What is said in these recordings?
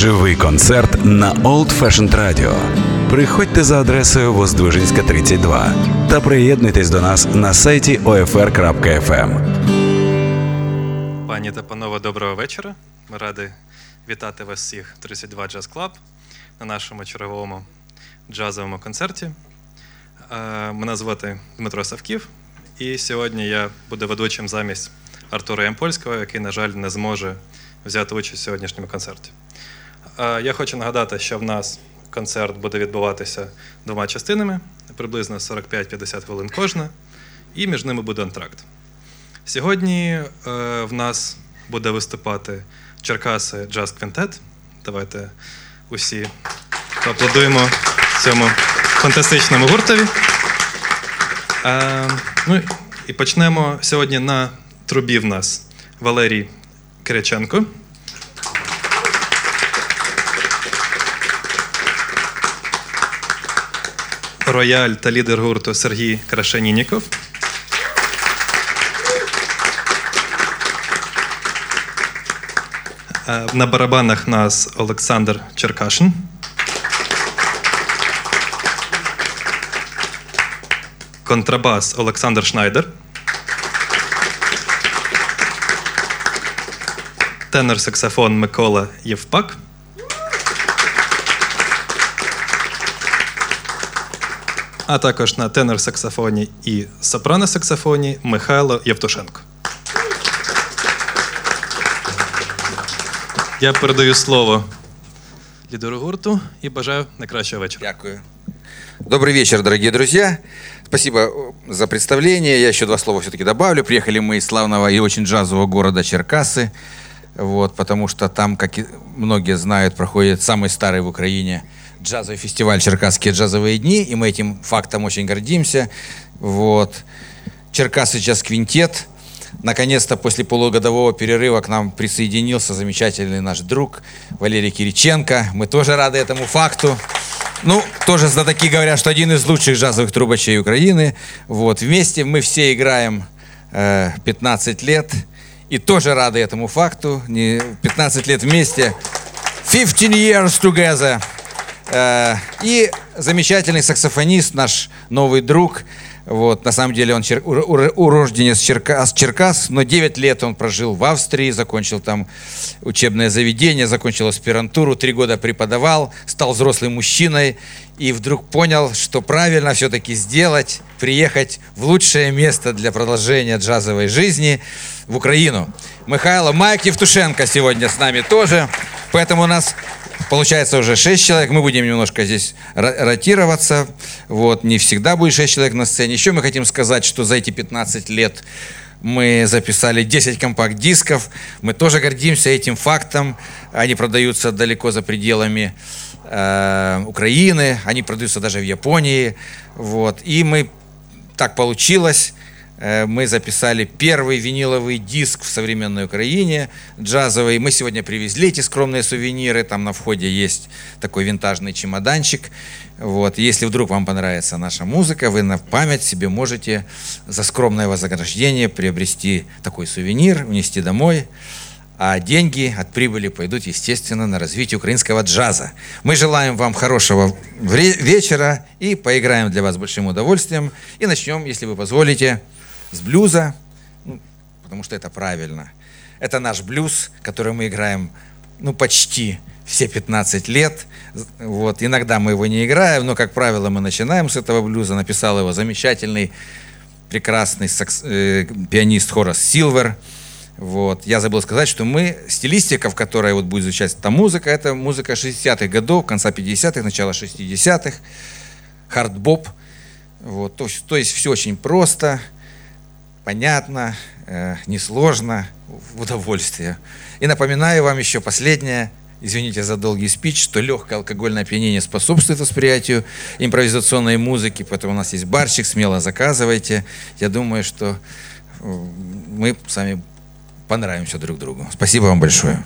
Живий концерт на Old Fashioned Radio. Приходьте за адресою Воздвижинська, 32 та приєднуйтесь до нас на сайті OFR.FM. Пані та панове, доброго вечора. Ми раді вітати вас всіх в 32 Jazz Club на нашому черговому джазовому концерті. Е, Мене звати Дмитро Савків, і сьогодні я буду ведучим замість Артура Ямпольського, який, на жаль, не зможе взяти участь у сьогоднішньому концерті. Я хочу нагадати, що в нас концерт буде відбуватися двома частинами, приблизно 45-50 хвилин кожна, і між ними буде антракт. Сьогодні е, в нас буде виступати Черкаси Джаз Квінтет. Давайте усі поаплодуємо цьому фантастичному гуртові. Е, ну і почнемо сьогодні на трубі в нас Валерій Киряченко. Рояль та лідер гурту Сергій Крашенініков. Е, На барабанах нас Олександр Черкашин. Контрабас Олександр Шнайдер. Тенор-саксофон Микола Євпак. А також на тенор-саксофоні і сопрано-саксофоні Михайло Євтушенко. Я передаю слово лідеру гурту і бажаю найкращого вечора. Дякую. Добрый вечер, дорогие друзья. Спасибо за представление. Я еще два слова все-таки добавлю. Приехали мы из славного и очень джазового города Черкасы. Вот, потому что там, как и многие знают, проходит самый старый в Украине джазовый фестиваль «Черкасские джазовые дни», и мы этим фактом очень гордимся. Вот. Черкасы джаз-квинтет. Наконец-то после полугодового перерыва к нам присоединился замечательный наш друг Валерий Кириченко. Мы тоже рады этому факту. Ну, тоже знатоки говорят, что один из лучших джазовых трубачей Украины. Вот, вместе мы все играем э, 15 лет. И тоже рады этому факту. Не, 15 лет вместе. 15 years together. Э, и замечательный саксофонист, наш новый друг. Вот, на самом деле он чер- ур- ур- урожденец Черкас, Черкас, но 9 лет он прожил в Австрии, закончил там учебное заведение, закончил аспирантуру, 3 года преподавал, стал взрослым мужчиной и вдруг понял, что правильно все-таки сделать, приехать в лучшее место для продолжения джазовой жизни в Украину. Михайло Майк Евтушенко сегодня с нами тоже, поэтому у нас Получается уже 6 человек, мы будем немножко здесь ро- ротироваться. Вот, не всегда будет 6 человек на сцене. Еще мы хотим сказать, что за эти 15 лет мы записали 10 компакт-дисков. Мы тоже гордимся этим фактом. Они продаются далеко за пределами э, Украины, они продаются даже в Японии. Вот. И мы так получилось. Э, Мы записали первый виниловый диск в современной Украине, джазовый. Мы сегодня привезли эти скромные сувениры. Там на входе есть такой винтажный чемоданчик. Вот. Если вдруг вам понравится наша музыка, вы на память себе можете за скромное вознаграждение приобрести такой сувенир, унести домой. А деньги от прибыли пойдут, естественно, на развитие украинского джаза. Мы желаем вам хорошего вечера и поиграем для вас с большим удовольствием. И начнем, если вы позволите, с блюза, ну, потому что это правильно. Это наш блюз, который мы играем ну, почти все 15 лет. Вот. Иногда мы его не играем, но, как правило, мы начинаем с этого блюза. Написал его замечательный, прекрасный сакс- э, пианист Хорас Силвер. Вот. Я забыл сказать, что мы, стилистика, в которой вот будет звучать эта музыка, это музыка 60-х годов, конца 50-х, начала 60-х, хард-боп. Вот. То, то есть все очень просто, понятно, э, несложно, в удовольствие. И напоминаю вам еще последнее, извините за долгий спич, что легкое алкогольное опьянение способствует восприятию импровизационной музыки, поэтому у нас есть барчик, смело заказывайте. Я думаю, что э, мы с вами понравимся друг другу. Спасибо вам большое.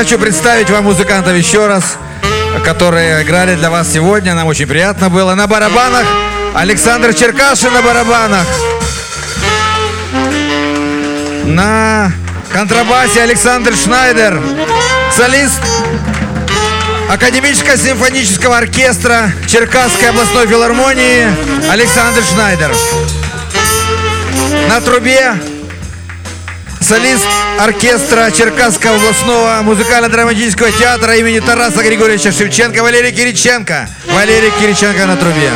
Хочу представить вам музыкантов еще раз, которые играли для вас сегодня. Нам очень приятно было. На барабанах Александр Черкашин на барабанах. На контрабасе Александр Шнайдер. Солист Академического симфонического оркестра Черкасской областной филармонии Александр Шнайдер. На трубе солист оркестра Черкасского областного музыкально-драматического театра имени Тараса Григорьевича Шевченко Валерий Кириченко. Валерий Кириченко на трубе.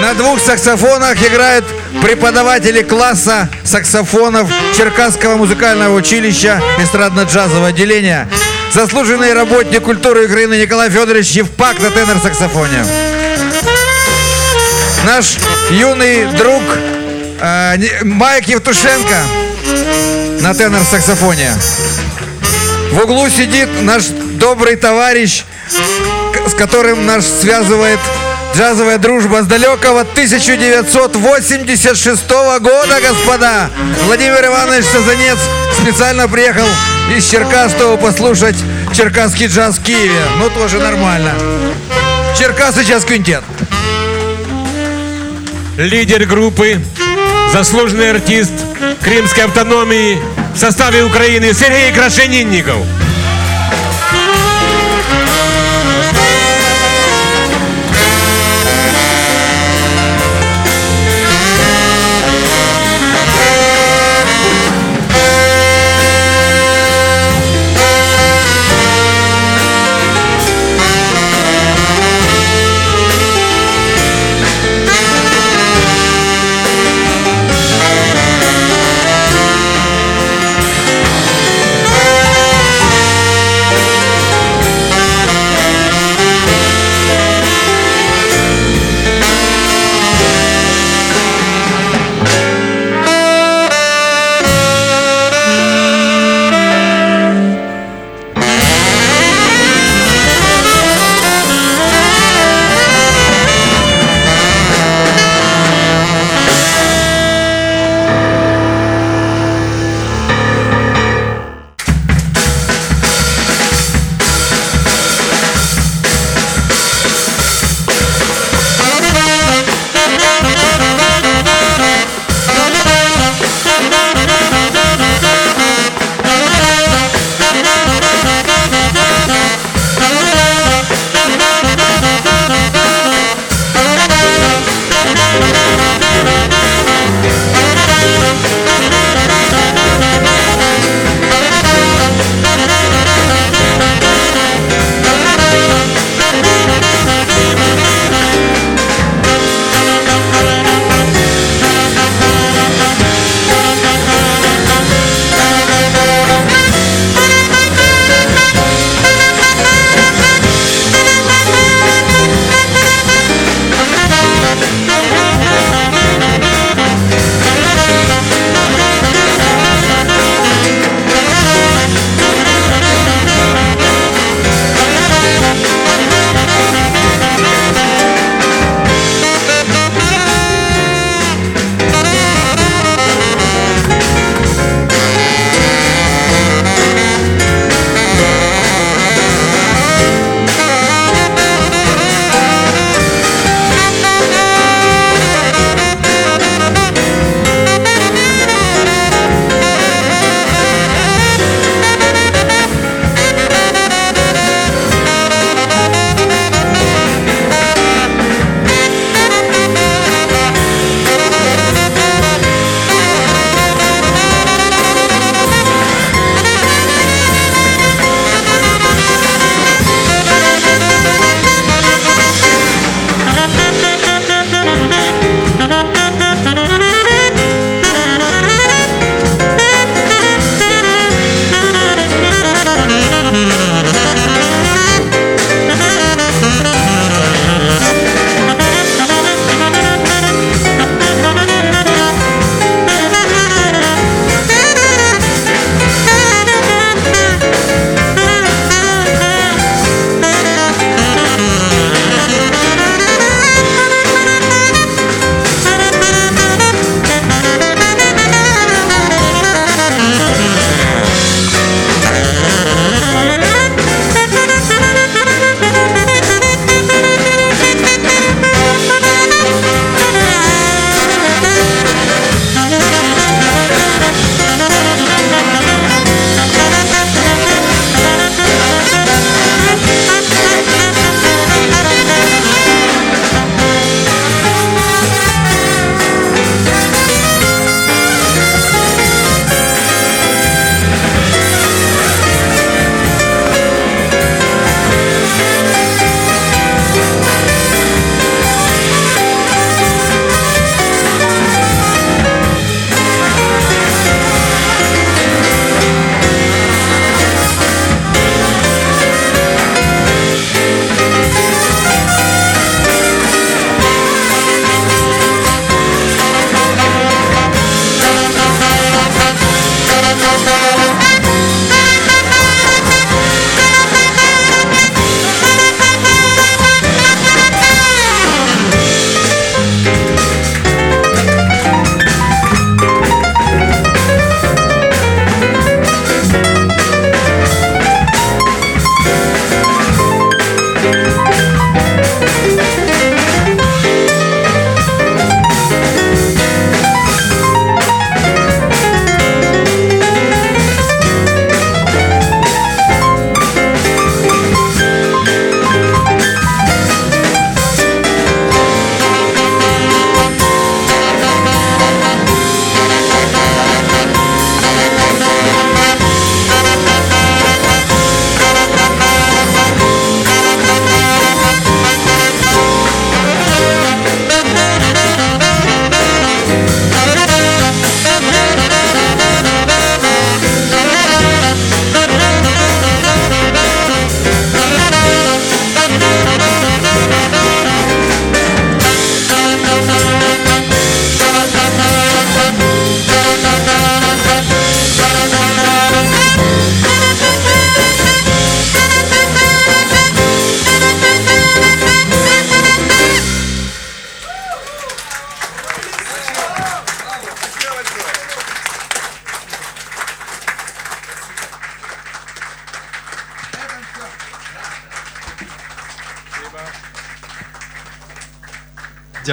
На двух саксофонах играют преподаватели класса саксофонов Черкасского музыкального училища эстрадно-джазового отделения. Заслуженный работник культуры Украины Николай Федорович Евпак на тенор-саксофоне. Наш юный друг э, Майк Евтушенко на тенор-саксофоне. В углу сидит наш добрый товарищ, с которым нас связывает Джазовая дружба с далекого 1986 года, господа. Владимир Иванович Сазанец специально приехал из Черкас, чтобы послушать черкасский джаз в Киеве. Ну, тоже нормально. Черкасы сейчас квинтет. Лидер группы, заслуженный артист Крымской автономии в составе Украины Сергей Крашенинников.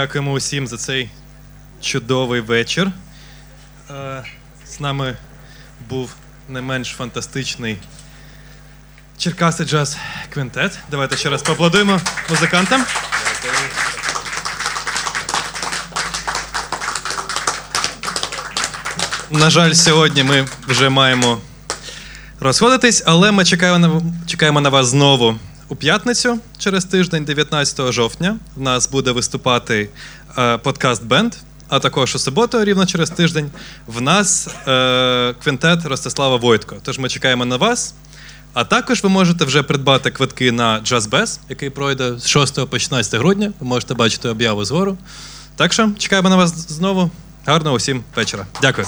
Дякуємо усім за цей чудовий вечір. Е, З нами був не менш фантастичний Черкаси Джаз Квінтет. Давайте ще раз поаплодуємо музикантам. На жаль, сьогодні ми вже маємо розходитись, але ми чекаємо на, чекаємо на вас знову у п'ятницю через тиждень, 19 жовтня. В нас буде виступати е, подкаст Бенд. А також у суботу, рівно через тиждень, в нас е, квінтет Ростислава Войтко. Тож ми чекаємо на вас. А також ви можете вже придбати квитки на Bass, який пройде з 6 по 16 грудня. Ви можете бачити об'яву згору. Так що чекаємо на вас знову. Гарного усім вечора. Дякую.